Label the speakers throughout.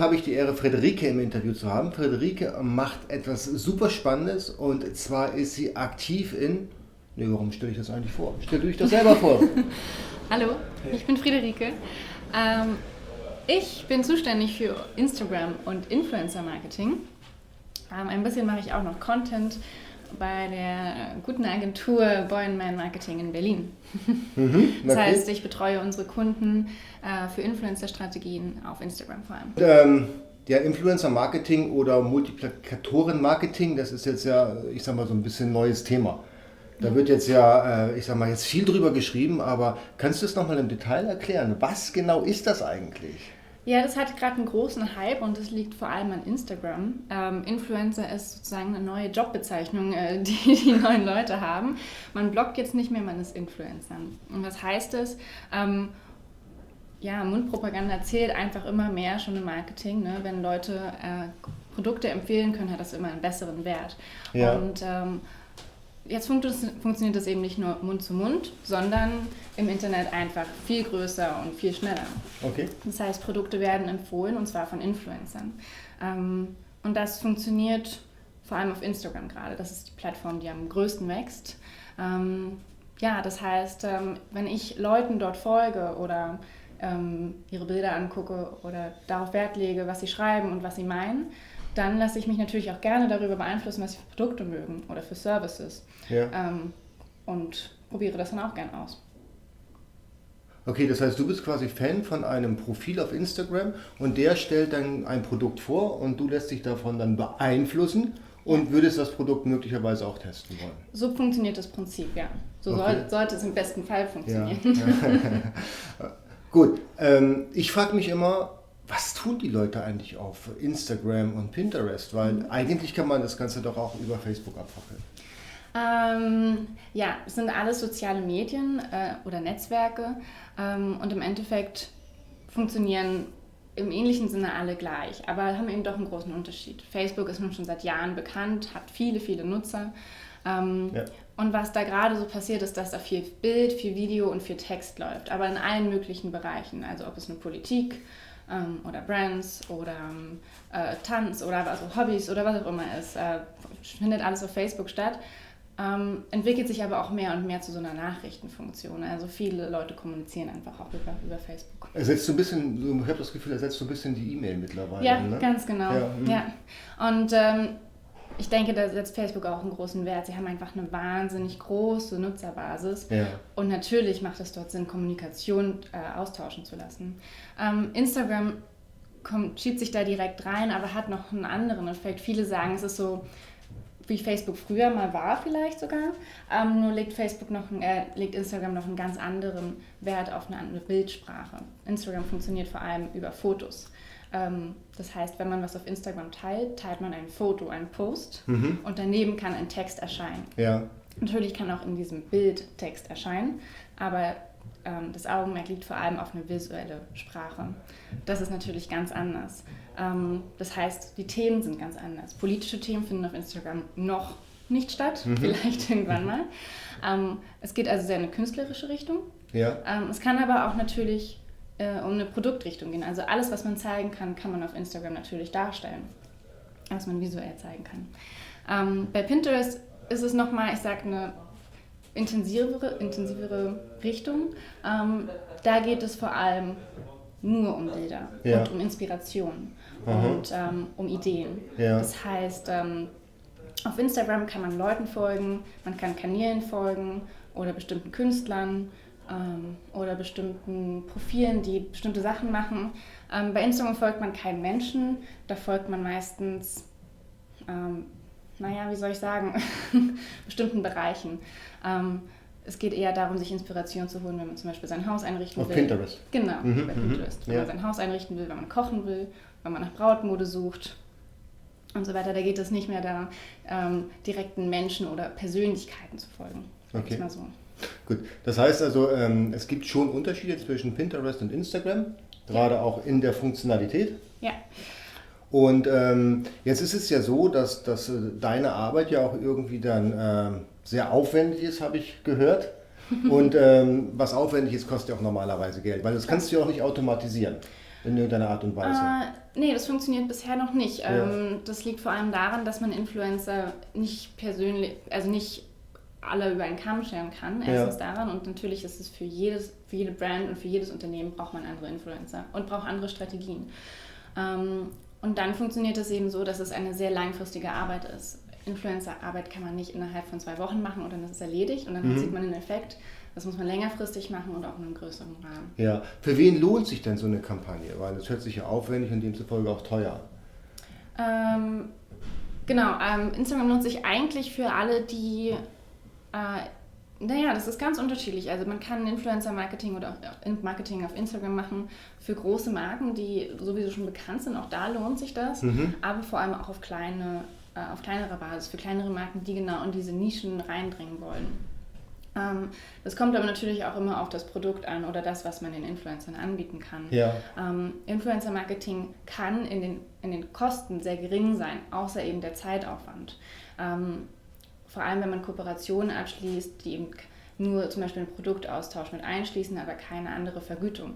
Speaker 1: Heute habe ich die Ehre, Frederike im Interview zu haben. Frederike macht etwas super Spannendes und zwar ist sie aktiv in. Ne, warum stelle ich das eigentlich vor? Stell dich das selber vor.
Speaker 2: Hallo, ich bin Friederike. Ähm, ich bin zuständig für Instagram und Influencer Marketing. Ähm, ein bisschen mache ich auch noch Content bei der guten Agentur Boyenman Marketing in Berlin. Mhm, das heißt, ich betreue unsere Kunden äh, für Influencer-Strategien auf Instagram vor allem.
Speaker 1: Ähm, ja, Influencer-Marketing oder Multiplikatoren-Marketing, das ist jetzt ja, ich sag mal, so ein bisschen neues Thema. Da wird jetzt ja, äh, ich sag mal, jetzt viel drüber geschrieben, aber kannst du es nochmal im Detail erklären? Was genau ist das eigentlich?
Speaker 2: Ja, das hat gerade einen großen Hype und das liegt vor allem an Instagram. Ähm, Influencer ist sozusagen eine neue Jobbezeichnung, äh, die die neuen Leute haben. Man bloggt jetzt nicht mehr, man ist Influencer. Und was heißt das? Ähm, ja, Mundpropaganda zählt einfach immer mehr schon im Marketing. Ne? Wenn Leute äh, Produkte empfehlen können, hat das immer einen besseren Wert. Ja. Und ähm, jetzt fun funktioniert das eben nicht nur Mund zu Mund, sondern im Internet einfach viel größer und viel schneller. Okay. Das heißt, Produkte werden empfohlen und zwar von Influencern. Ähm, und das funktioniert vor allem auf Instagram gerade. Das ist die Plattform, die am größten wächst. Ähm, ja, das heißt, ähm, wenn ich Leuten dort folge oder ähm, ihre Bilder angucke oder darauf Wert lege, was sie schreiben und was sie meinen, dann lasse ich mich natürlich auch gerne darüber beeinflussen, was sie für Produkte mögen oder für Services. Ja. Ähm, und probiere das dann auch gerne aus.
Speaker 1: Okay, das heißt, du bist quasi Fan von einem Profil auf Instagram und der stellt dann ein Produkt vor und du lässt dich davon dann beeinflussen und ja. würdest das Produkt möglicherweise auch testen wollen.
Speaker 2: So funktioniert das Prinzip, ja. So okay. soll, sollte es im besten Fall funktionieren.
Speaker 1: Ja. Gut, ähm, ich frage mich immer, was tun die Leute eigentlich auf Instagram und Pinterest? Weil mhm. eigentlich kann man das Ganze doch auch über Facebook abfackeln.
Speaker 2: Ähm, ja, es sind alles soziale Medien äh, oder Netzwerke ähm, und im Endeffekt funktionieren im ähnlichen Sinne alle gleich, aber haben eben doch einen großen Unterschied. Facebook ist nun schon seit Jahren bekannt, hat viele, viele Nutzer. Ähm, ja. Und was da gerade so passiert, ist, dass da viel Bild, viel Video und viel Text läuft, aber in allen möglichen Bereichen. Also ob es eine Politik ähm, oder Brands oder äh, Tanz oder also Hobbys oder was auch immer ist, äh, findet alles auf Facebook statt. Ähm, entwickelt sich aber auch mehr und mehr zu so einer Nachrichtenfunktion. Also viele Leute kommunizieren einfach auch über, über Facebook.
Speaker 1: Ersetzt so ein bisschen, ich habe das Gefühl, ersetzt so ein bisschen die E-Mail mittlerweile.
Speaker 2: Ja, ne? ganz genau. Ja, hm. ja. Und ähm, ich denke, da setzt Facebook auch einen großen Wert. Sie haben einfach eine wahnsinnig große Nutzerbasis. Ja. Und natürlich macht es dort Sinn, Kommunikation äh, austauschen zu lassen. Ähm, Instagram kommt, schiebt sich da direkt rein, aber hat noch einen anderen Effekt. Viele sagen, es ist so, wie Facebook früher mal war vielleicht sogar. Ähm, nur legt Facebook noch, äh, legt Instagram noch einen ganz anderen Wert auf eine andere Bildsprache. Instagram funktioniert vor allem über Fotos. Ähm, das heißt, wenn man was auf Instagram teilt, teilt man ein Foto, einen Post mhm. und daneben kann ein Text erscheinen. Ja. Natürlich kann auch in diesem Bild Text erscheinen, aber ähm, das Augenmerk liegt vor allem auf eine visuelle Sprache. Das ist natürlich ganz anders. Ähm, das heißt, die Themen sind ganz anders. Politische Themen finden auf Instagram noch nicht statt, mhm. vielleicht irgendwann mal. Ähm, es geht also sehr in eine künstlerische Richtung. Ja. Ähm, es kann aber auch natürlich äh, um eine Produktrichtung gehen. Also alles, was man zeigen kann, kann man auf Instagram natürlich darstellen, was man visuell zeigen kann. Ähm, bei Pinterest ist es nochmal, ich sage, eine intensivere, intensivere Richtung. Ähm, da geht es vor allem nur um Bilder ja. und um Inspiration Aha. und ähm, um Ideen. Ja. Das heißt, ähm, auf Instagram kann man Leuten folgen, man kann Kanälen folgen oder bestimmten Künstlern ähm, oder bestimmten Profilen, die bestimmte Sachen machen. Ähm, bei Instagram folgt man keinen Menschen, da folgt man meistens, ähm, naja, wie soll ich sagen, bestimmten Bereichen. Ähm, es geht eher darum, sich Inspiration zu holen, wenn man zum Beispiel sein Haus einrichten
Speaker 1: Auf
Speaker 2: will.
Speaker 1: Auf Pinterest.
Speaker 2: Genau, mhm, bei mhm. Pinterest. Wenn ja. man sein Haus einrichten will, wenn man kochen will, wenn man nach Brautmode sucht und so weiter. Da geht es nicht mehr darum, ähm, direkten Menschen oder Persönlichkeiten zu folgen.
Speaker 1: Okay. Mal so. Gut, das heißt also, ähm, es gibt schon Unterschiede zwischen Pinterest und Instagram, gerade ja. auch in der Funktionalität.
Speaker 2: Ja.
Speaker 1: Und ähm, jetzt ist es ja so, dass, dass äh, deine Arbeit ja auch irgendwie dann äh, sehr aufwendig ist, habe ich gehört. Und ähm, was aufwendig ist, kostet ja auch normalerweise Geld, weil das kannst du ja auch nicht automatisieren. in irgendeiner Art und Weise?
Speaker 2: Äh, nee, das funktioniert bisher noch nicht. Ja. Ähm, das liegt vor allem daran, dass man Influencer nicht persönlich, also nicht alle über einen Kamm scheren kann. Erstens ja. daran und natürlich ist es für jedes, für jede Brand und für jedes Unternehmen braucht man andere Influencer und braucht andere Strategien. Ähm, und dann funktioniert es eben so, dass es eine sehr langfristige Arbeit ist. Influencer-Arbeit kann man nicht innerhalb von zwei Wochen machen und dann ist es erledigt und dann mhm. sieht man den Effekt. Das muss man längerfristig machen und auch in einem größeren Rahmen.
Speaker 1: Ja, für wen lohnt sich denn so eine Kampagne? Weil das hört sich ja aufwendig und demzufolge auch teuer.
Speaker 2: Ähm, genau, ähm, Instagram lohnt sich eigentlich für alle, die äh, naja, das ist ganz unterschiedlich. Also man kann Influencer-Marketing oder auch Marketing auf Instagram machen für große Marken, die sowieso schon bekannt sind. Auch da lohnt sich das. Mhm. Aber vor allem auch auf kleine, äh, auf kleinerer Basis, für kleinere Marken, die genau in diese Nischen reindringen wollen. Ähm, das kommt aber natürlich auch immer auf das Produkt an oder das, was man den Influencern anbieten kann. Ja. Ähm, Influencer-Marketing kann in den, in den Kosten sehr gering sein, außer eben der Zeitaufwand. Ähm, vor allem wenn man Kooperationen abschließt, die eben nur zum Beispiel einen Produktaustausch mit einschließen, aber keine andere Vergütung.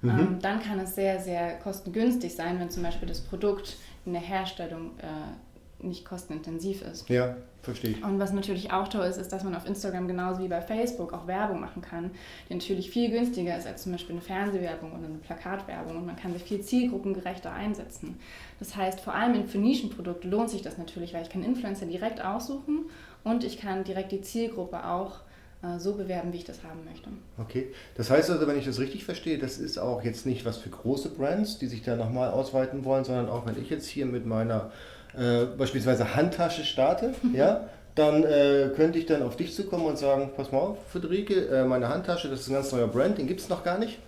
Speaker 2: Mhm. Ähm, dann kann es sehr, sehr kostengünstig sein, wenn zum Beispiel das Produkt in der Herstellung äh, nicht kostenintensiv ist.
Speaker 1: Ja, verstehe ich.
Speaker 2: Und was natürlich auch toll ist, ist, dass man auf Instagram genauso wie bei Facebook auch Werbung machen kann, die natürlich viel günstiger ist als zum Beispiel eine Fernsehwerbung oder eine Plakatwerbung und man kann sich viel zielgruppengerechter einsetzen. Das heißt, vor allem für Nischenprodukte lohnt sich das natürlich, weil ich kann Influencer direkt aussuchen und ich kann direkt die Zielgruppe auch äh, so bewerben, wie ich das haben möchte.
Speaker 1: Okay, das heißt also, wenn ich das richtig verstehe, das ist auch jetzt nicht was für große Brands, die sich da nochmal ausweiten wollen, sondern auch wenn ich jetzt hier mit meiner äh, beispielsweise Handtasche starte, ja, dann äh, könnte ich dann auf dich zukommen und sagen, pass mal auf, Friederike, äh, meine Handtasche, das ist ein ganz neuer Brand, den gibt es noch gar nicht.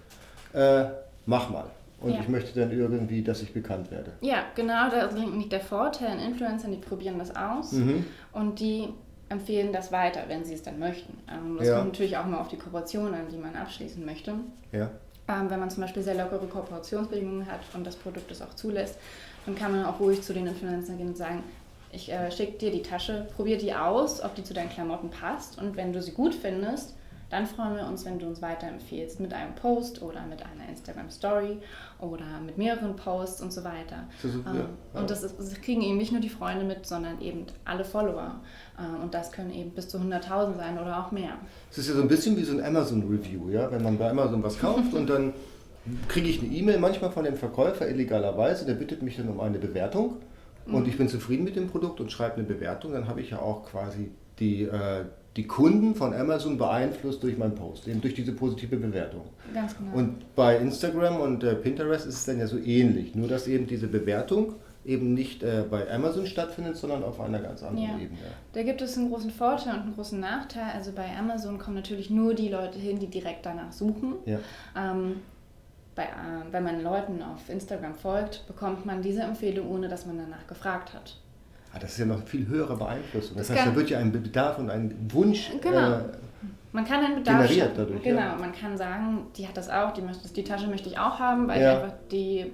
Speaker 1: Äh, mach mal. Und ja. ich möchte dann irgendwie, dass ich bekannt werde.
Speaker 2: Ja, genau, da liegt der Vorteil an Influencern, die probieren das aus mhm. und die empfehlen das weiter, wenn sie es dann möchten. Ähm, das ja. kommt natürlich auch mal auf die Kooperation an, die man abschließen möchte. Ja. Ähm, wenn man zum Beispiel sehr lockere Kooperationsbedingungen hat und das Produkt es auch zulässt, dann kann man auch ruhig zu den Influencern gehen und sagen, ich äh, schicke dir die Tasche, probier die aus, ob die zu deinen Klamotten passt und wenn du sie gut findest, dann freuen wir uns, wenn du uns weiterempfehlst mit einem Post oder mit einer Instagram Story oder mit mehreren Posts und so weiter. Das ist, ähm, ja. Und das, ist, das, kriegen eben nicht nur die Freunde mit, sondern eben alle Follower. Ähm, und das können eben bis zu 100.000 sein oder auch mehr.
Speaker 1: Es ist ja so ein bisschen wie so ein Amazon-Review, ja? wenn man bei Amazon was kauft und dann kriege ich eine E-Mail manchmal von dem Verkäufer illegalerweise, der bittet mich dann um eine Bewertung und mhm. ich bin zufrieden mit dem Produkt und schreibe eine Bewertung, dann habe ich ja auch quasi die, äh, die Kunden von Amazon beeinflusst durch meinen Post, eben durch diese positive Bewertung. Ganz genau. Und bei Instagram und äh, Pinterest ist es dann ja so ähnlich, nur dass eben diese Bewertung eben nicht äh, bei Amazon stattfindet, sondern auf einer ganz anderen ja. Ebene.
Speaker 2: Da gibt es einen großen Vorteil und einen großen Nachteil. Also bei Amazon kommen natürlich nur die Leute hin, die direkt danach suchen. Ja. Ähm, bei, äh, wenn man Leuten auf Instagram folgt, bekommt man diese Empfehlung, ohne dass man danach gefragt hat.
Speaker 1: Ah, das ist ja noch viel höhere Beeinflussung. Das, das heißt, da wird ja ein Bedarf und ein Wunsch genau. äh,
Speaker 2: man kann einen Bedarf generiert dadurch. Genau, ja. man kann sagen, die hat das auch, die, möchte, die Tasche möchte ich auch haben, weil ja. ich einfach die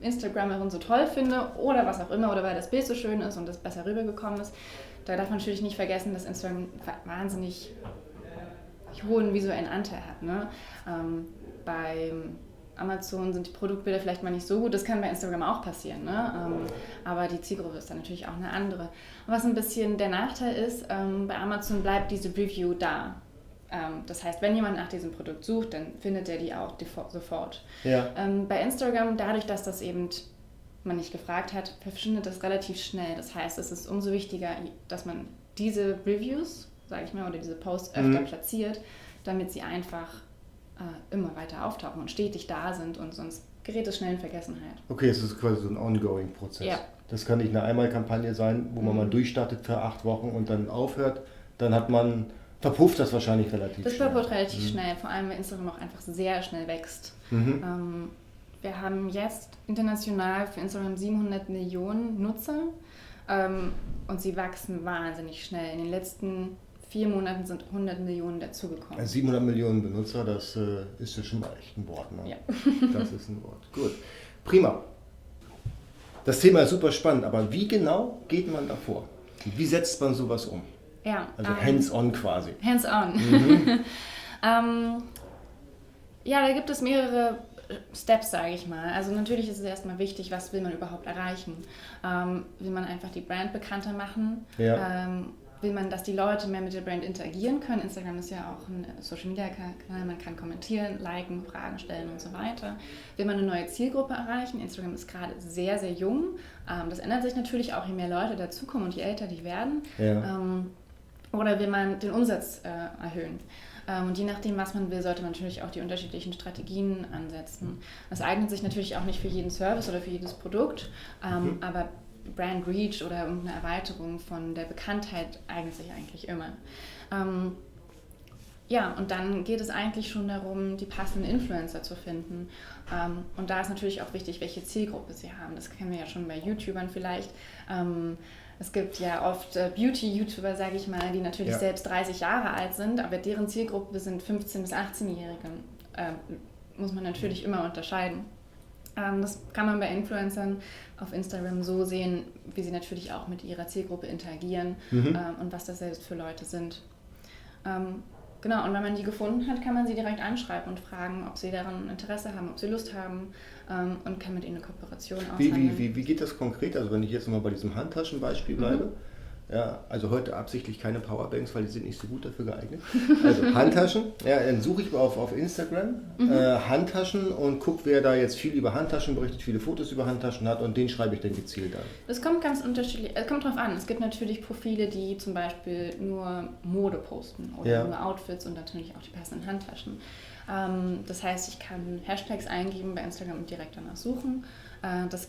Speaker 2: Instagramerin so toll finde oder was auch immer oder weil das Bild so schön ist und das besser rübergekommen ist. Da darf man natürlich nicht vergessen, dass Instagram wahnsinnig hohen visuellen Anteil hat. Ne? Ähm, beim Amazon sind die Produktbilder vielleicht mal nicht so gut. Das kann bei Instagram auch passieren. Ne? Ähm, aber die Zielgruppe ist dann natürlich auch eine andere. was ein bisschen der Nachteil ist, ähm, bei Amazon bleibt diese Review da. Ähm, das heißt, wenn jemand nach diesem Produkt sucht, dann findet er die auch sofort. Ja. Ähm, bei Instagram, dadurch, dass das eben man nicht gefragt hat, verschwindet das relativ schnell. Das heißt, es ist umso wichtiger, dass man diese Reviews, sage ich mal, oder diese Posts öfter mhm. platziert, damit sie einfach äh, immer weiter auftauchen und stetig da sind und sonst gerät es schnell in Vergessenheit.
Speaker 1: Okay, es ist quasi so ein ongoing Prozess. Ja. Das kann nicht eine Einmalkampagne sein, wo man mhm. mal durchstartet für acht Wochen und dann aufhört. Dann hat man verpufft das wahrscheinlich relativ
Speaker 2: das schnell. Das verpufft relativ mhm. schnell, vor allem weil Instagram auch einfach sehr schnell wächst. Mhm. Ähm, wir haben jetzt international für Instagram 700 Millionen Nutzer ähm, und sie wachsen wahnsinnig schnell. In den letzten vier Monaten sind 100 Millionen dazugekommen.
Speaker 1: 700 Millionen Benutzer, das äh, ist ja schon mal echt ein Wort. Ne? Ja. das ist ein Wort. Gut. Prima. Das Thema ist super spannend, aber wie genau geht man davor? Wie setzt man sowas um? Ja. Also ähm, hands-on quasi.
Speaker 2: Hands-on. Mhm. ähm, ja, da gibt es mehrere Steps, sage ich mal. Also natürlich ist es erstmal wichtig, was will man überhaupt erreichen. Ähm, will man einfach die Brand bekannter machen? Ja. Ähm, will man, dass die Leute mehr mit der Brand interagieren können? Instagram ist ja auch ein Social Media Kanal, man kann kommentieren, liken, Fragen stellen und so weiter. Will man eine neue Zielgruppe erreichen? Instagram ist gerade sehr, sehr jung. Ähm, das ändert sich natürlich auch, je mehr Leute dazukommen und je älter die werden. Ja. Ähm, oder will man den Umsatz äh, erhöhen? Ähm, und je nachdem, was man will, sollte man natürlich auch die unterschiedlichen Strategien ansetzen. Das eignet sich natürlich auch nicht für jeden Service oder für jedes Produkt, mhm. aber Brand Reach oder irgendeine Erweiterung von der Bekanntheit eignet sich eigentlich immer. Ähm, ja, und dann geht es eigentlich schon darum, die passenden Influencer zu finden. Ähm, und da ist natürlich auch wichtig, welche Zielgruppe sie haben. Das kennen wir ja schon bei YouTubern vielleicht. Ähm, es gibt ja oft äh, Beauty-YouTuber, sage ich mal, die natürlich ja. selbst 30 Jahre alt sind, aber deren Zielgruppe sind 15- bis 18-Jährige. Ähm, muss man natürlich immer unterscheiden. Ähm, das kann man bei Influencern auf Instagram so sehen, wie sie natürlich auch mit ihrer Zielgruppe interagieren mhm. ähm, und was das selbst für Leute sind. Ähm, Genau, und wenn man die gefunden hat, kann man sie direkt anschreiben und fragen, ob sie daran Interesse haben, ob sie Lust haben und kann mit ihnen eine Kooperation
Speaker 1: aushandeln. Wie, wie, wie, wie geht das konkret? Also wenn ich jetzt nochmal bei diesem Handtaschenbeispiel bleibe, mhm. Ja, also heute absichtlich keine Powerbanks, weil die sind nicht so gut dafür geeignet. Also Handtaschen, ja, dann suche ich auf, auf Instagram mhm. äh, Handtaschen und gucke, wer da jetzt viel über Handtaschen berichtet, viele Fotos über Handtaschen hat und den schreibe ich dann gezielt an.
Speaker 2: Das kommt ganz unterschiedlich, es kommt drauf an. Es gibt natürlich Profile, die zum Beispiel nur Mode posten oder ja. nur Outfits und natürlich auch die passenden Handtaschen. Ähm, das heißt, ich kann Hashtags eingeben bei Instagram und direkt danach suchen. Äh, das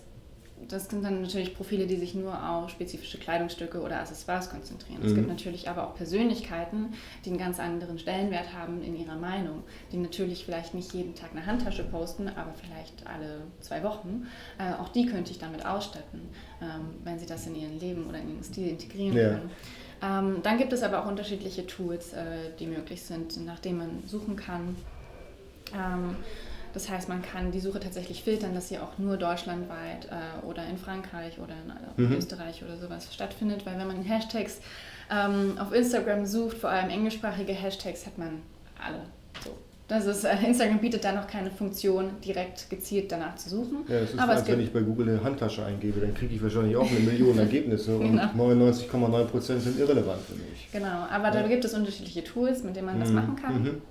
Speaker 2: das sind dann natürlich Profile, die sich nur auf spezifische Kleidungsstücke oder Accessoires konzentrieren. Mhm. Es gibt natürlich aber auch Persönlichkeiten, die einen ganz anderen Stellenwert haben in ihrer Meinung, die natürlich vielleicht nicht jeden Tag eine Handtasche posten, aber vielleicht alle zwei Wochen. Äh, auch die könnte ich damit ausstatten, ähm, wenn sie das in ihren Leben oder in ihren Stil integrieren ja. können. Ähm, dann gibt es aber auch unterschiedliche Tools, äh, die möglich sind, nach denen man suchen kann. Ähm, das heißt, man kann die Suche tatsächlich filtern, dass sie auch nur deutschlandweit äh, oder in Frankreich oder in äh, mhm. Österreich oder sowas stattfindet, weil wenn man Hashtags ähm, auf Instagram sucht, vor allem englischsprachige Hashtags, hat man alle. So. Das ist, äh, Instagram bietet da noch keine Funktion, direkt gezielt danach zu suchen.
Speaker 1: Ja, es ist, Aber als wenn ich bei Google eine Handtasche eingebe, dann kriege ich wahrscheinlich auch eine Million Ergebnisse genau. und 99,9% sind irrelevant für mich.
Speaker 2: Genau, aber ja. da gibt es unterschiedliche Tools, mit denen man das mhm. machen kann. Mhm.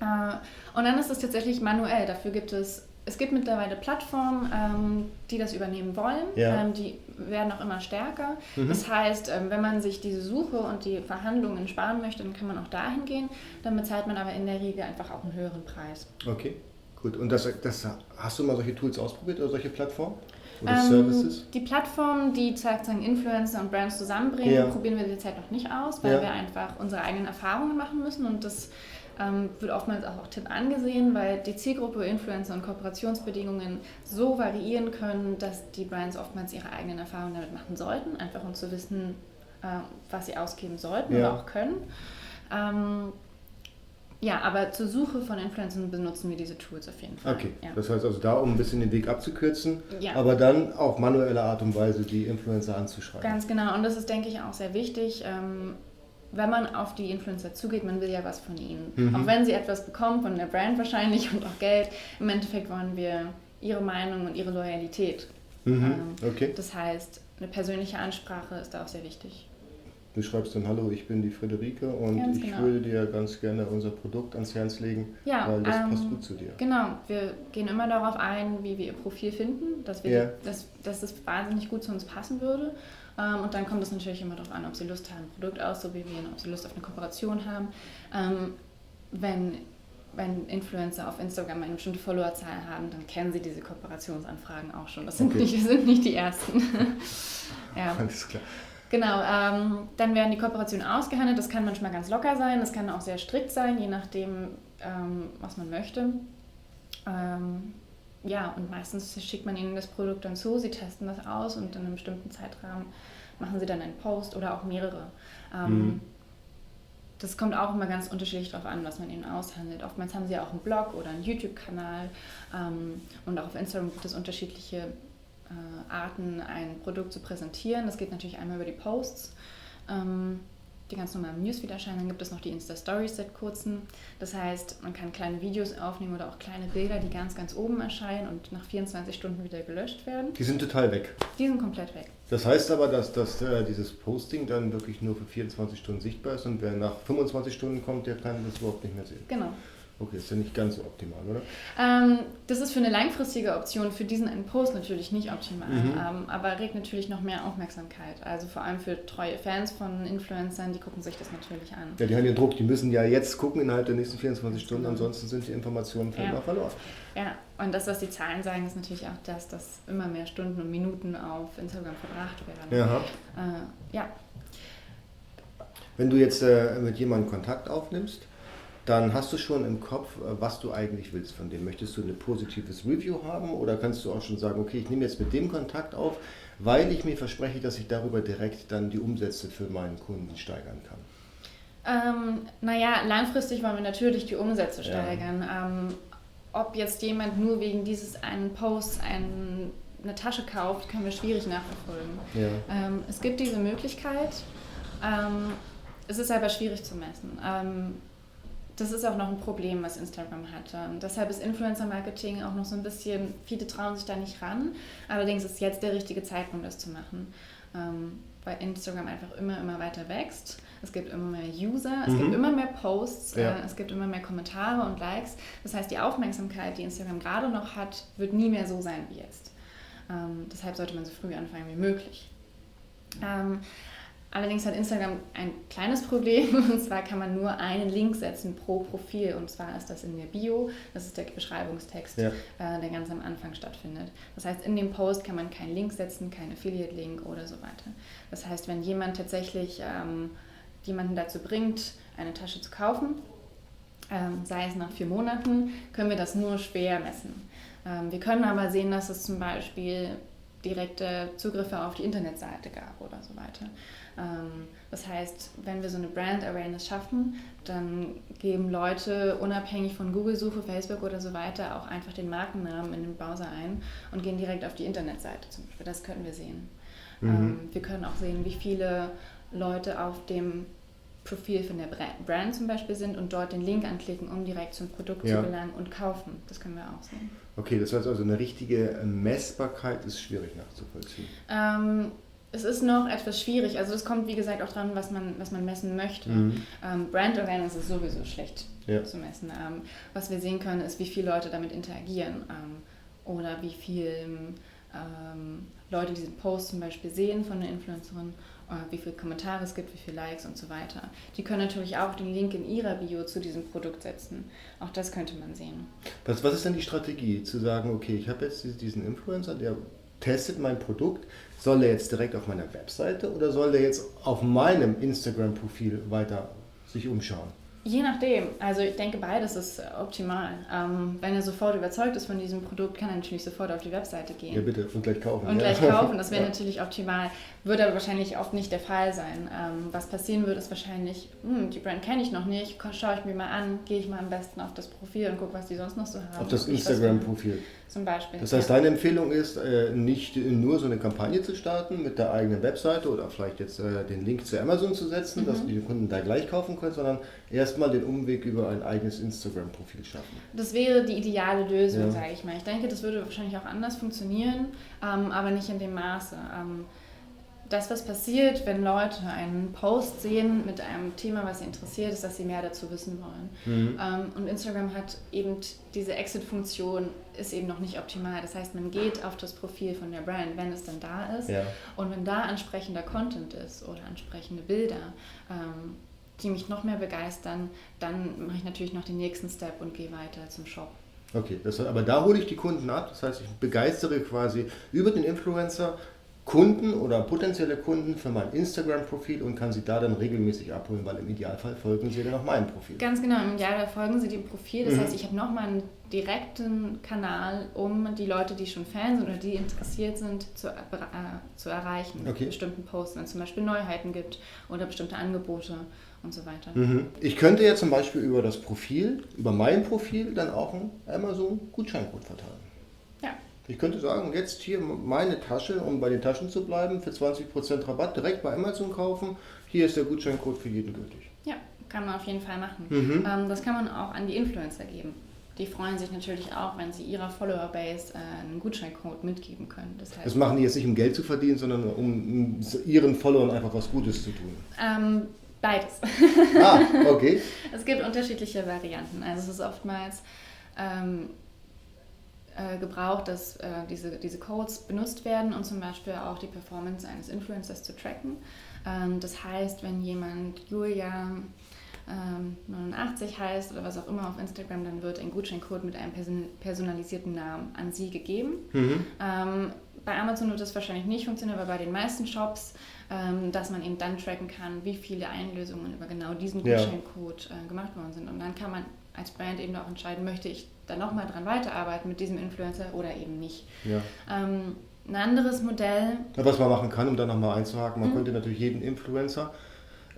Speaker 2: Äh, und dann ist es tatsächlich manuell. Dafür gibt es, es gibt mittlerweile Plattformen, ähm, die das übernehmen wollen. Ja. Ähm, die werden auch immer stärker. Mhm. Das heißt, ähm, wenn man sich diese Suche und die Verhandlungen sparen möchte, dann kann man auch dahin gehen. Dann bezahlt man aber in der Regel einfach auch einen höheren Preis.
Speaker 1: Okay, gut. Und das, das, hast du mal solche Tools ausprobiert oder solche Plattformen? Oder
Speaker 2: ähm, Services? Die Plattformen, die sozusagen Influencer und Brands zusammenbringen, ja. probieren wir derzeit noch nicht aus, weil ja. wir einfach unsere eigenen Erfahrungen machen müssen und das ähm, wird oftmals auch als Tipp angesehen, weil die Zielgruppe, Influencer und Kooperationsbedingungen so variieren können, dass die Brands oftmals ihre eigenen Erfahrungen damit machen sollten, einfach um zu wissen, äh, was sie ausgeben sollten ja. oder auch können. Ähm, ja, aber zur Suche von Influencern benutzen wir diese Tools auf jeden Fall.
Speaker 1: Okay,
Speaker 2: ja.
Speaker 1: das heißt also da, um ein bisschen den Weg abzukürzen, ja. aber dann auf manuelle Art und Weise die Influencer anzuschreiben.
Speaker 2: Ganz genau, und das ist, denke ich, auch sehr wichtig. Ähm, wenn man auf die Influencer zugeht, man will ja was von ihnen. Mhm. Auch wenn sie etwas bekommen von der Brand wahrscheinlich und auch Geld, im Endeffekt wollen wir ihre Meinung und ihre Loyalität. Mhm. Ähm, okay. Das heißt, eine persönliche Ansprache ist da auch sehr wichtig.
Speaker 1: Du schreibst dann, hallo, ich bin die Friederike und ganz ich genau. würde dir ganz gerne unser Produkt ans Herz legen,
Speaker 2: ja, weil das ähm, passt gut zu dir. Genau, wir gehen immer darauf ein, wie wir ihr Profil finden, dass, wir, ja. dass, dass es wahnsinnig gut zu uns passen würde ähm, und dann kommt es natürlich immer darauf an, ob sie Lust haben, ein Produkt auszuprobieren, ob sie Lust auf eine Kooperation haben. Ähm, wenn, wenn Influencer auf Instagram eine bestimmte Followerzahl haben, dann kennen sie diese Kooperationsanfragen auch schon. Das sind, okay. nicht, sind nicht die ersten. ja. Alles klar. Genau, ähm, dann werden die Kooperationen ausgehandelt. Das kann manchmal ganz locker sein, das kann auch sehr strikt sein, je nachdem, ähm, was man möchte. Ähm, ja, und meistens schickt man ihnen das Produkt dann zu, sie testen das aus und in einem bestimmten Zeitrahmen machen sie dann einen Post oder auch mehrere. Ähm, mhm. Das kommt auch immer ganz unterschiedlich darauf an, was man ihnen aushandelt. Oftmals haben sie ja auch einen Blog oder einen YouTube-Kanal ähm, und auch auf Instagram gibt es unterschiedliche äh, Arten, ein Produkt zu präsentieren. Das geht natürlich einmal über die Posts. Ähm, die ganz normalen Newsfeed erscheinen. Dann gibt es noch die Insta-Stories seit kurzem. Das heißt, man kann kleine Videos aufnehmen oder auch kleine Bilder, die ganz, ganz oben erscheinen und nach 24 Stunden wieder gelöscht werden.
Speaker 1: Die sind total weg.
Speaker 2: Die sind komplett weg.
Speaker 1: Das heißt aber, dass, dass äh, dieses Posting dann wirklich nur für 24 Stunden sichtbar ist und wer nach 25 Stunden kommt, der kann das überhaupt nicht mehr sehen.
Speaker 2: Genau.
Speaker 1: Okay, ist ja nicht ganz so optimal, oder?
Speaker 2: Ähm, das ist für eine langfristige Option für diesen einen Post natürlich nicht optimal, mhm. ähm, aber regt natürlich noch mehr Aufmerksamkeit. Also vor allem für treue Fans von Influencern, die gucken sich das natürlich an.
Speaker 1: Ja, die haben den Druck, die müssen ja jetzt gucken innerhalb der nächsten 24 Stunden, genau. ansonsten sind die Informationen ja. immer verloren.
Speaker 2: Ja, und das, was die Zahlen sagen, ist natürlich auch das, dass immer mehr Stunden und Minuten auf Instagram verbracht werden.
Speaker 1: Ja.
Speaker 2: Äh, ja.
Speaker 1: Wenn du jetzt äh, mit jemandem Kontakt aufnimmst, dann hast du schon im Kopf, äh, was du eigentlich willst von dem. Möchtest du ein positives Review haben oder kannst du auch schon sagen, okay, ich nehme jetzt mit dem Kontakt auf, weil ich mir verspreche, dass ich darüber direkt dann die Umsätze für meinen Kunden steigern kann?
Speaker 2: Ähm, naja, langfristig wollen wir natürlich die Umsätze steigern. Ja. Ähm, ob jetzt jemand nur wegen dieses einen Posts ein, eine Tasche kauft, können wir schwierig nachverfolgen.
Speaker 1: Ja.
Speaker 2: Ähm, es gibt diese Möglichkeit. Ähm, es ist aber schwierig zu messen. Ähm, das ist auch noch ein Problem, was Instagram hat. Und deshalb ist Influencer-Marketing auch noch so ein bisschen, viele trauen sich da nicht ran. Allerdings ist jetzt der richtige Zeitpunkt, das zu machen. Ähm, weil Instagram einfach immer, immer weiter wächst. Es gibt immer mehr User, es mhm. gibt immer mehr Posts, ja. äh, es gibt immer mehr Kommentare und Likes. Das heißt, die Aufmerksamkeit, die Instagram gerade noch hat, wird nie mehr so sein wie jetzt. Ähm, deshalb sollte man so früh anfangen wie möglich. Ähm, Allerdings hat Instagram ein kleines Problem und zwar kann man nur einen Link setzen pro Profil und zwar ist das in der Bio, das ist der Beschreibungstext, ja. äh, der ganz am Anfang stattfindet. Das heißt, in dem Post kann man keinen Link setzen, keinen Affiliate-Link oder so weiter. Das heißt, wenn jemand tatsächlich ähm, jemanden dazu bringt, eine Tasche zu kaufen, ähm, sei es nach vier Monaten, können wir das nur schwer messen. Ähm, wir können aber sehen, dass es zum Beispiel direkte Zugriffe auf die Internetseite gab oder so weiter. Ähm, das heißt, wenn wir so eine Brand Awareness schaffen, dann geben Leute unabhängig von Google-Suche, Facebook oder so weiter auch einfach den Markennamen in den Browser ein und gehen direkt auf die Internetseite zum Beispiel. Das können wir sehen. Mhm. Ähm, wir können auch sehen, wie viele Leute auf dem Profil von der Brand zum Beispiel sind und dort den Link anklicken, um direkt zum Produkt ja. zu gelangen und kaufen. Das können wir auch sehen.
Speaker 1: Okay, das heißt also, eine richtige Messbarkeit ist schwierig nachzuvollziehen.
Speaker 2: Ähm, es ist noch etwas schwierig. Also das kommt, wie gesagt, auch dran, was man, was man messen möchte. Mhm. Ähm, Brand Awareness ist sowieso schlecht ja. zu messen. Ähm, was wir sehen können, ist, wie viele Leute damit interagieren ähm, oder wie viele ähm, Leute diesen Post zum Beispiel sehen von der Influencerin, äh, wie viele Kommentare es gibt, wie viele Likes und so weiter. Die können natürlich auch den Link in ihrer Bio zu diesem Produkt setzen. Auch das könnte man sehen.
Speaker 1: Was, was ist denn die Strategie, zu sagen, okay, ich habe jetzt diesen Influencer, der testet mein Produkt, soll er jetzt direkt auf meiner Webseite oder soll der jetzt auf meinem Instagram-Profil weiter sich umschauen?
Speaker 2: Je nachdem. Also ich denke, beides ist optimal. Ähm, wenn er sofort überzeugt ist von diesem Produkt, kann er natürlich sofort auf die Webseite gehen.
Speaker 1: Ja, bitte. Und gleich kaufen.
Speaker 2: Und ja. gleich kaufen. Das wäre ja. natürlich optimal. Würde aber wahrscheinlich oft nicht der Fall sein. Ähm, was passieren würde, ist wahrscheinlich, hm, die Brand kenne ich noch nicht, schaue ich mir mal an, gehe ich mal am besten auf das Profil und gucke, was die sonst noch so haben.
Speaker 1: Auf das Instagram-Profil.
Speaker 2: Zum Beispiel.
Speaker 1: Das heißt, deine Empfehlung ist, äh, nicht nur so eine Kampagne zu starten mit der eigenen Webseite oder vielleicht jetzt äh, den Link zu Amazon zu setzen, mhm. dass die Kunden da gleich kaufen können, sondern erstmal den Umweg über ein eigenes Instagram-Profil schaffen.
Speaker 2: Das wäre die ideale Lösung, ja. sage ich mal. Ich denke, das würde wahrscheinlich auch anders funktionieren, ähm, aber nicht in dem Maße. Ähm, das, was passiert, wenn Leute einen Post sehen mit einem Thema, was sie interessiert, ist, dass sie mehr dazu wissen wollen. Mhm. Ähm, und Instagram hat eben diese Exit-Funktion, ist eben noch nicht optimal. Das heißt, man geht auf das Profil von der Brand, wenn es dann da ist. Ja. Und wenn da ansprechender Content ist oder ansprechende Bilder, ähm, die mich noch mehr begeistern, dann mache ich natürlich noch den nächsten Step und gehe weiter zum Shop.
Speaker 1: Okay, das, aber da hole ich die Kunden ab. Das heißt, ich begeistere quasi über den Influencer Kunden oder potenzielle Kunden für mein Instagram-Profil und kann sie da dann regelmäßig abholen, weil im Idealfall folgen sie dann auch meinem Profil.
Speaker 2: Ganz genau, im Idealfall folgen sie dem Profil. Das mhm. heißt, ich habe nochmal einen direkten Kanal, um die Leute, die schon Fans sind oder die interessiert sind, zu, äh, zu erreichen. Okay. Mit bestimmten Posts, wenn es zum Beispiel Neuheiten gibt oder bestimmte Angebote und so weiter.
Speaker 1: Mhm. Ich könnte ja zum Beispiel über das Profil, über mein Profil, dann auch einen Amazon-Gutscheincode verteilen.
Speaker 2: Ja.
Speaker 1: Ich könnte sagen, jetzt hier meine Tasche, um bei den Taschen zu bleiben, für 20% Rabatt direkt bei Amazon kaufen. Hier ist der Gutscheincode für jeden gültig.
Speaker 2: Ja, kann man auf jeden Fall machen. Mhm. Ähm, das kann man auch an die Influencer geben. Die freuen sich natürlich auch, wenn sie ihrer Follower-Base äh, einen Gutscheincode mitgeben können.
Speaker 1: Das, heißt, das machen die jetzt nicht, um Geld zu verdienen, sondern um ihren Followern einfach was Gutes zu tun.
Speaker 2: Ähm, beides.
Speaker 1: Ah, okay.
Speaker 2: es gibt unterschiedliche Varianten. Also es ist oftmals ähm, äh, gebraucht, dass äh, diese, diese Codes benutzt werden, um zum Beispiel auch die Performance eines Influencers zu tracken. Ähm, das heißt, wenn jemand Julia 89 ähm, heißt oder was auch immer auf Instagram, dann wird ein Gutscheincode mit einem personalisierten Namen an Sie gegeben. Mhm. Ähm, bei Amazon wird das wahrscheinlich nicht funktionieren, aber bei den meisten Shops, ähm, dass man eben dann tracken kann, wie viele Einlösungen über genau diesen Gutscheincode äh, gemacht worden sind. Und dann kann man als Brand eben auch entscheiden, möchte ich da nochmal dran weiterarbeiten mit diesem Influencer oder eben nicht. Ja. Ähm, ein anderes Modell.
Speaker 1: Was man machen kann, um da nochmal einzuhaken, man mhm. könnte natürlich jeden Influencer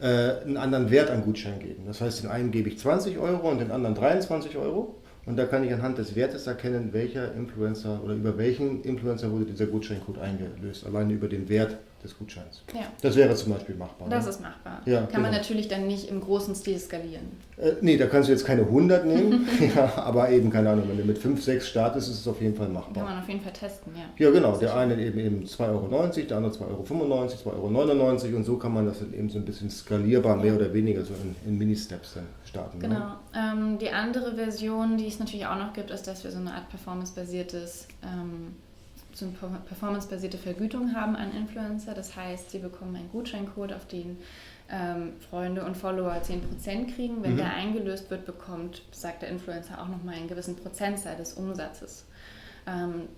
Speaker 1: äh, einen anderen Wert an Gutschein geben. Das heißt, den einen gebe ich 20 Euro und den anderen 23 Euro. Und da kann ich anhand des Wertes erkennen, welcher Influencer oder über welchen Influencer wurde dieser Gutscheincode eingelöst. Alleine über den Wert des Gutscheins. Ja. Das wäre zum Beispiel machbar.
Speaker 2: Das ne? ist machbar. Ja, Kann genau. man natürlich dann nicht im großen Stil skalieren.
Speaker 1: Äh, nee, da kannst du jetzt keine 100 nehmen, ja, aber eben, keine Ahnung, wenn du mit 5, 6 startest, ist es auf jeden Fall machbar.
Speaker 2: Kann man auf jeden Fall testen, ja.
Speaker 1: Ja, genau. Der eine eben eben 2,90 Euro, der andere 2,95 Euro, 2,99 Euro und so kann man das dann eben so ein bisschen skalierbar, mehr oder weniger so in, in Mini-Steps dann starten.
Speaker 2: Ne? Genau. Ne? Ähm, die andere Version, die es natürlich auch noch gibt, ist, dass wir so eine Art performance-basiertes ähm, eine performancebasierte Vergütung haben an Influencer. Das heißt, sie bekommen einen Gutscheincode, auf den ähm, Freunde und Follower 10% kriegen. Wenn mhm. der eingelöst wird, bekommt, sagt der Influencer, auch nochmal einen gewissen Prozentzahl des Umsatzes. Ähm,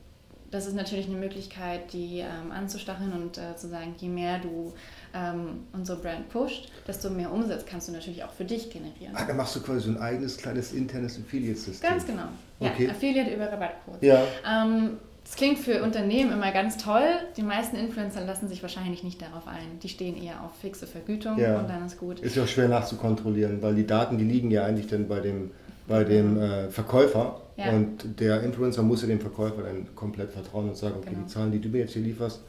Speaker 2: das ist natürlich eine Möglichkeit, die ähm, anzustacheln und äh, zu sagen, je mehr du ähm, unsere Brand pusht, desto mehr Umsatz kannst du natürlich auch für dich generieren.
Speaker 1: Ah, dann machst du quasi so ein eigenes kleines internes Affiliate-System.
Speaker 2: Ganz genau. Okay. Ja, Affiliate über Rabattcode. Ja. Ähm, das klingt für Unternehmen immer ganz toll. Die meisten Influencer lassen sich wahrscheinlich nicht darauf ein. Die stehen eher auf fixe Vergütung ja. und dann ist gut.
Speaker 1: Ist ja auch schwer nachzukontrollieren, weil die Daten, die liegen ja eigentlich dann bei dem, bei dem äh, Verkäufer. Ja. Und der Influencer muss ja dem Verkäufer dann komplett vertrauen und sagen, okay, genau. die Zahlen, die du mir jetzt hier lieferst,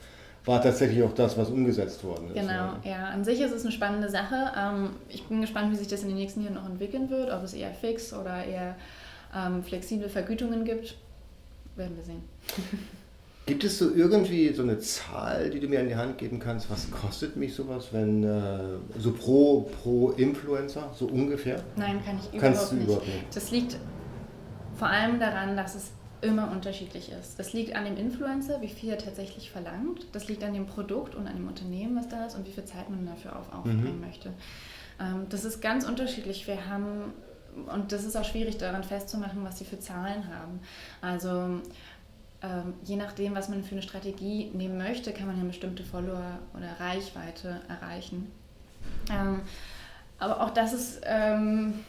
Speaker 1: war tatsächlich auch das, was umgesetzt worden ist.
Speaker 2: Genau, ja. An sich ist es eine spannende Sache. Ähm, ich bin gespannt, wie sich das in den nächsten Jahren noch entwickeln wird, ob es eher fix oder eher ähm, flexible Vergütungen gibt werden wir sehen.
Speaker 1: Gibt es so irgendwie so eine Zahl, die du mir in die Hand geben kannst? Was kostet mich sowas, wenn äh, so pro, pro Influencer, so ungefähr?
Speaker 2: Nein, kann ich überhaupt, Kannst du nicht. überhaupt nicht. Das liegt vor allem daran, dass es immer unterschiedlich ist. Das liegt an dem Influencer, wie viel er tatsächlich verlangt. Das liegt an dem Produkt und an dem Unternehmen, was da ist und wie viel Zeit man dafür auf, aufbringen mhm. möchte. Ähm, das ist ganz unterschiedlich. Wir haben und das ist auch schwierig daran festzumachen, was sie für Zahlen haben. Also ähm, je nachdem, was man für eine Strategie nehmen möchte, kann man ja bestimmte Follower oder Reichweite erreichen. Ähm, aber auch das ist ähm,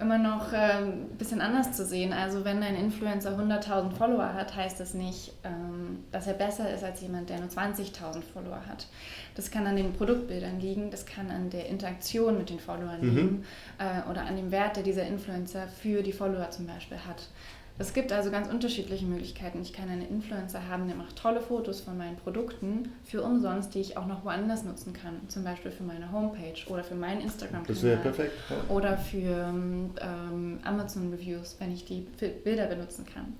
Speaker 2: immer noch ein ähm, bisschen anders zu sehen. Also wenn ein Influencer 100.000 Follower hat, heißt das nicht, ähm, dass er besser ist als jemand, der nur 20.000 Follower hat. Das kann an den Produktbildern liegen, das kann an der Interaktion mit den Followern mhm. liegen äh, oder an dem Wert, der dieser Influencer für die Follower zum Beispiel hat. Es gibt also ganz unterschiedliche Möglichkeiten. Ich kann einen Influencer haben, der macht tolle Fotos von meinen Produkten für umsonst, die ich auch noch woanders nutzen kann. Zum Beispiel für meine Homepage oder für meinen Instagram-Kanal.
Speaker 1: Das wäre perfekt.
Speaker 2: Ja. Oder für ähm, Amazon-Reviews, wenn ich die Bilder benutzen kann.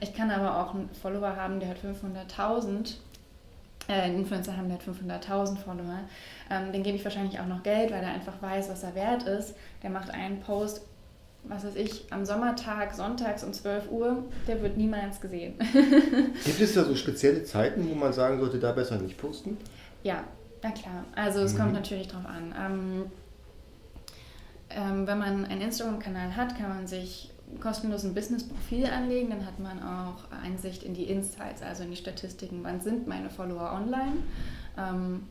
Speaker 2: Ich kann aber auch einen Follower haben, der hat 500.000 äh, einen Influencer haben, der hat 500.000 Follower, ähm, den gebe ich wahrscheinlich auch noch Geld, weil er einfach weiß, was er wert ist. Der macht einen Post was weiß ich, am Sommertag, sonntags um 12 Uhr, der wird niemals gesehen.
Speaker 1: Gibt es da so spezielle Zeiten, wo man sagen sollte, da besser nicht posten?
Speaker 2: Ja, na klar. Also es mhm. kommt natürlich drauf an. Ähm, ähm, wenn man einen Instagram-Kanal hat, kann man sich kostenlos ein Business-Profil anlegen. Dann hat man auch Einsicht in die Insights, also in die Statistiken. Wann sind meine Follower online? Ähm,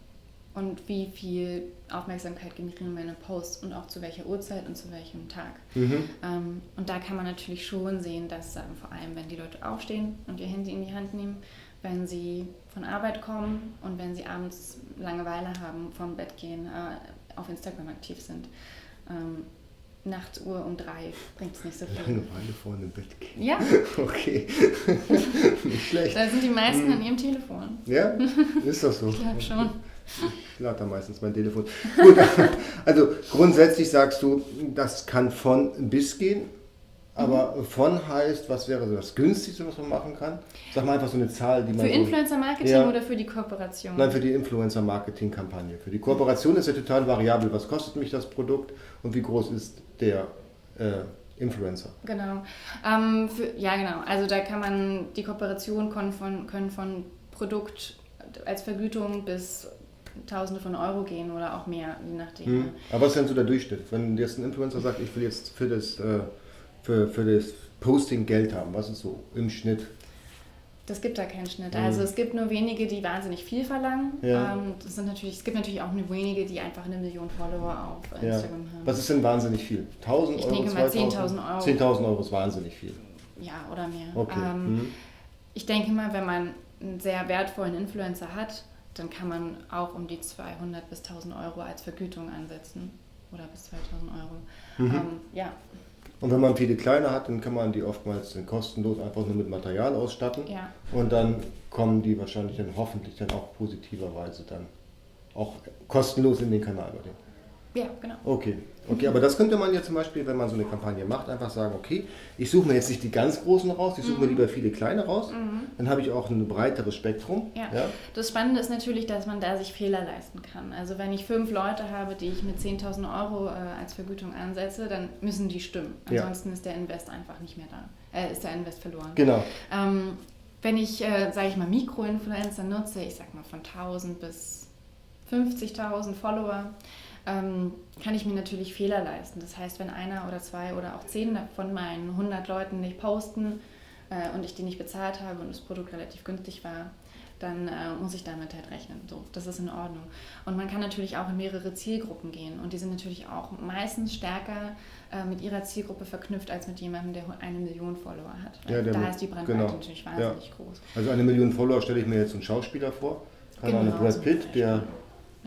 Speaker 2: und wie viel Aufmerksamkeit generieren meine Posts und auch zu welcher Uhrzeit und zu welchem Tag. Mhm. Ähm, und da kann man natürlich schon sehen, dass ähm, vor allem, wenn die Leute aufstehen und ihr Handy in die Hand nehmen, wenn sie von Arbeit kommen und wenn sie abends Langeweile haben, vom Bett gehen, äh, auf Instagram aktiv sind. Ähm, Nachtsuhr um drei bringt es nicht so viel.
Speaker 1: Langeweile vor dem Bett gehen.
Speaker 2: Ja.
Speaker 1: Okay. nicht schlecht.
Speaker 2: Da sind die meisten hm. an ihrem Telefon.
Speaker 1: Ja, ist das so?
Speaker 2: Ich glaube schon.
Speaker 1: Ich lade da meistens mein Telefon. Gut, also grundsätzlich sagst du, das kann von bis gehen. Aber mhm. von heißt, was wäre so das günstigste, was man machen kann? Sag mal einfach so eine Zahl, die man.
Speaker 2: Für
Speaker 1: so,
Speaker 2: Influencer-Marketing ja, oder für die Kooperation?
Speaker 1: Nein, für die Influencer-Marketing-Kampagne. Für die Kooperation ist ja total variabel. Was kostet mich das Produkt und wie groß ist der äh, Influencer?
Speaker 2: Genau. Ähm, für, ja, genau. Also da kann man die Kooperation können von, können von Produkt als Vergütung bis Tausende von Euro gehen oder auch mehr, je nachdem. Hm.
Speaker 1: Aber was ist denn so der Durchschnitt? Wenn jetzt ein Influencer sagt, ich will jetzt für das, äh, für, für das Posting Geld haben, was ist so im Schnitt?
Speaker 2: Das gibt da keinen Schnitt. Hm. Also es gibt nur wenige, die wahnsinnig viel verlangen. Ja. Ähm, das sind natürlich, es gibt natürlich auch nur wenige, die einfach eine Million Follower auf Instagram ja. haben.
Speaker 1: Was ist denn wahnsinnig viel? 1000 Euro?
Speaker 2: Ich denke mal 10.000 Euro.
Speaker 1: 10.000 Euro ist wahnsinnig viel.
Speaker 2: Ja, oder mehr.
Speaker 1: Okay. Ähm, mhm.
Speaker 2: Ich denke mal, wenn man einen sehr wertvollen Influencer hat, dann kann man auch um die 200 bis 1000 Euro als Vergütung ansetzen. Oder bis 2000 Euro. Mhm. Ähm, ja.
Speaker 1: Und wenn man viele kleine hat, dann kann man die oftmals kostenlos einfach nur mit Material ausstatten.
Speaker 2: Ja.
Speaker 1: Und dann kommen die wahrscheinlich dann hoffentlich dann auch positiverweise dann auch kostenlos in den Kanal bei denen.
Speaker 2: Ja, genau.
Speaker 1: Okay, okay, aber das könnte man ja zum Beispiel, wenn man so eine Kampagne macht, einfach sagen, okay, ich suche mir jetzt nicht die ganz großen raus, ich suche mhm. mir lieber viele kleine raus, mhm. dann habe ich auch ein breiteres Spektrum.
Speaker 2: Ja. ja. Das Spannende ist natürlich, dass man da sich Fehler leisten kann. Also wenn ich fünf Leute habe, die ich mit 10.000 Euro äh, als Vergütung ansetze, dann müssen die stimmen. Ansonsten ja. ist der Invest einfach nicht mehr da, äh, ist der Invest verloren.
Speaker 1: Genau.
Speaker 2: Ähm, wenn ich, äh, sage ich mal, Mikroinfluencer nutze, ich sag mal von 1.000 bis 50.000 Follower, ähm, kann ich mir natürlich Fehler leisten. Das heißt, wenn einer oder zwei oder auch zehn von meinen 100 Leuten nicht posten äh, und ich die nicht bezahlt habe und das Produkt relativ günstig war, dann äh, muss ich damit halt rechnen. So, das ist in Ordnung. Und man kann natürlich auch in mehrere Zielgruppen gehen und die sind natürlich auch meistens stärker äh, mit ihrer Zielgruppe verknüpft als mit jemandem, der eine Million Follower hat.
Speaker 1: Ja,
Speaker 2: da
Speaker 1: mit,
Speaker 2: ist die Brandweite genau. natürlich wahnsinnig ja. groß.
Speaker 1: Also eine Million Follower stelle ich mir jetzt einen Schauspieler vor. Keine genau, Brad Pitt, der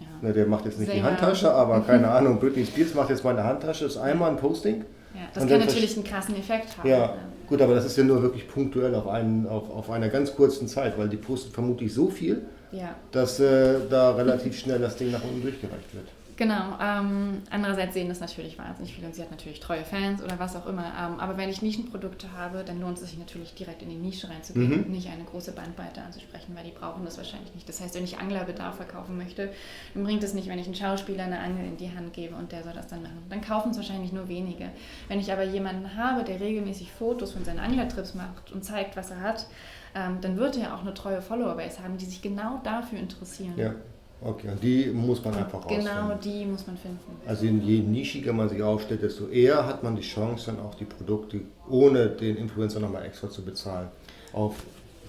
Speaker 1: ja. Ne, der macht jetzt nicht Sehr die Handtasche, aber keine Ahnung, Britney Spears macht jetzt mal eine Handtasche, das ist einmal ein Posting.
Speaker 2: Ja, das kann natürlich einen krassen Effekt haben.
Speaker 1: Ja, gut, aber das ist ja nur wirklich punktuell auf, einen, auf, auf einer ganz kurzen Zeit, weil die postet vermutlich so viel,
Speaker 2: ja.
Speaker 1: dass äh, da relativ schnell das Ding nach unten durchgereicht wird.
Speaker 2: Genau. Ähm, andererseits sehen das natürlich wahnsinnig viele und sie hat natürlich treue Fans oder was auch immer. Ähm, aber wenn ich Nischenprodukte habe, dann lohnt es sich natürlich direkt in die Nische reinzugehen mhm. und nicht eine große Bandbreite anzusprechen, weil die brauchen das wahrscheinlich nicht. Das heißt, wenn ich Anglerbedarf verkaufen möchte, dann bringt es nicht, wenn ich einen Schauspieler eine Angel in die Hand gebe und der soll das dann machen. Dann kaufen es wahrscheinlich nur wenige. Wenn ich aber jemanden habe, der regelmäßig Fotos von seinen Anglertrips macht und zeigt, was er hat, ähm, dann wird er auch eine treue Followerbase haben, die sich genau dafür interessieren.
Speaker 1: Ja. Okay, und die muss man einfach
Speaker 2: rausfinden. Genau, die muss man finden.
Speaker 1: Also je nischiger man sich aufstellt, desto eher hat man die Chance, dann auch die Produkte ohne den Influencer nochmal extra zu bezahlen, auf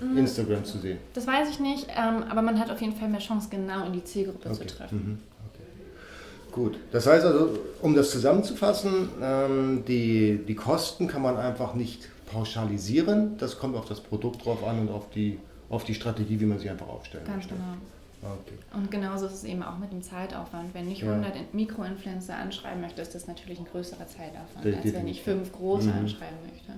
Speaker 1: mhm. Instagram zu sehen.
Speaker 2: Das weiß ich nicht, ähm, aber man hat auf jeden Fall mehr Chance, genau in die Zielgruppe okay. zu treffen. Mhm.
Speaker 1: Gut, das heißt also, um das zusammenzufassen, ähm, die, die Kosten kann man einfach nicht pauschalisieren. Das kommt auf das Produkt drauf an und auf die, auf die Strategie, wie man sich einfach aufstellen
Speaker 2: Ganz
Speaker 1: möchte.
Speaker 2: genau. Okay. Und genauso ist es eben auch mit dem Zeitaufwand. Wenn ich 100 ja. Mikroinfluencer anschreiben möchte, ist das natürlich ein größerer Zeitaufwand, als wenn ich fünf große mhm. anschreiben möchte.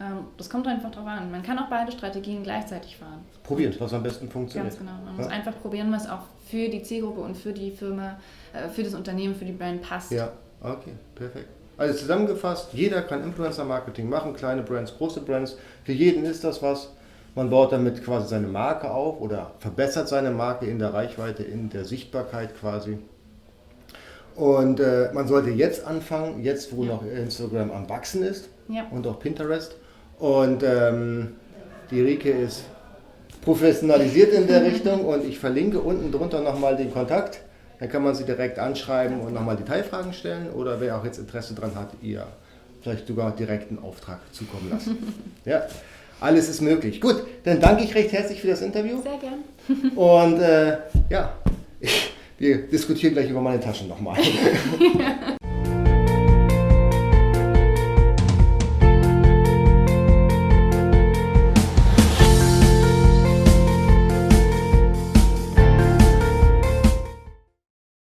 Speaker 2: Ähm, das kommt einfach drauf an. Man kann auch beide Strategien gleichzeitig fahren.
Speaker 1: Probieren, was am besten funktioniert.
Speaker 2: Ganz genau. Man ja. muss einfach probieren, was auch für die Zielgruppe und für die Firma, äh, für das Unternehmen, für die Brand passt.
Speaker 1: Ja, okay, perfekt. Also zusammengefasst, jeder kann Influencer-Marketing machen, kleine Brands, große Brands. Für jeden ist das was. Man baut damit quasi seine Marke auf oder verbessert seine Marke in der Reichweite, in der Sichtbarkeit quasi. Und äh, man sollte jetzt anfangen, jetzt wo ja. noch Instagram am Wachsen ist
Speaker 2: ja.
Speaker 1: und auch Pinterest. Und ähm, die Rike ist professionalisiert in der Richtung und ich verlinke unten drunter nochmal den Kontakt. Dann kann man sie direkt anschreiben und nochmal Detailfragen stellen oder wer auch jetzt Interesse daran hat, ihr vielleicht sogar direkt einen Auftrag zukommen lassen. ja. Alles ist möglich. Gut, dann danke ich recht herzlich für das Interview.
Speaker 2: Sehr gern.
Speaker 1: Und äh, ja, wir diskutieren gleich über meine Taschen nochmal.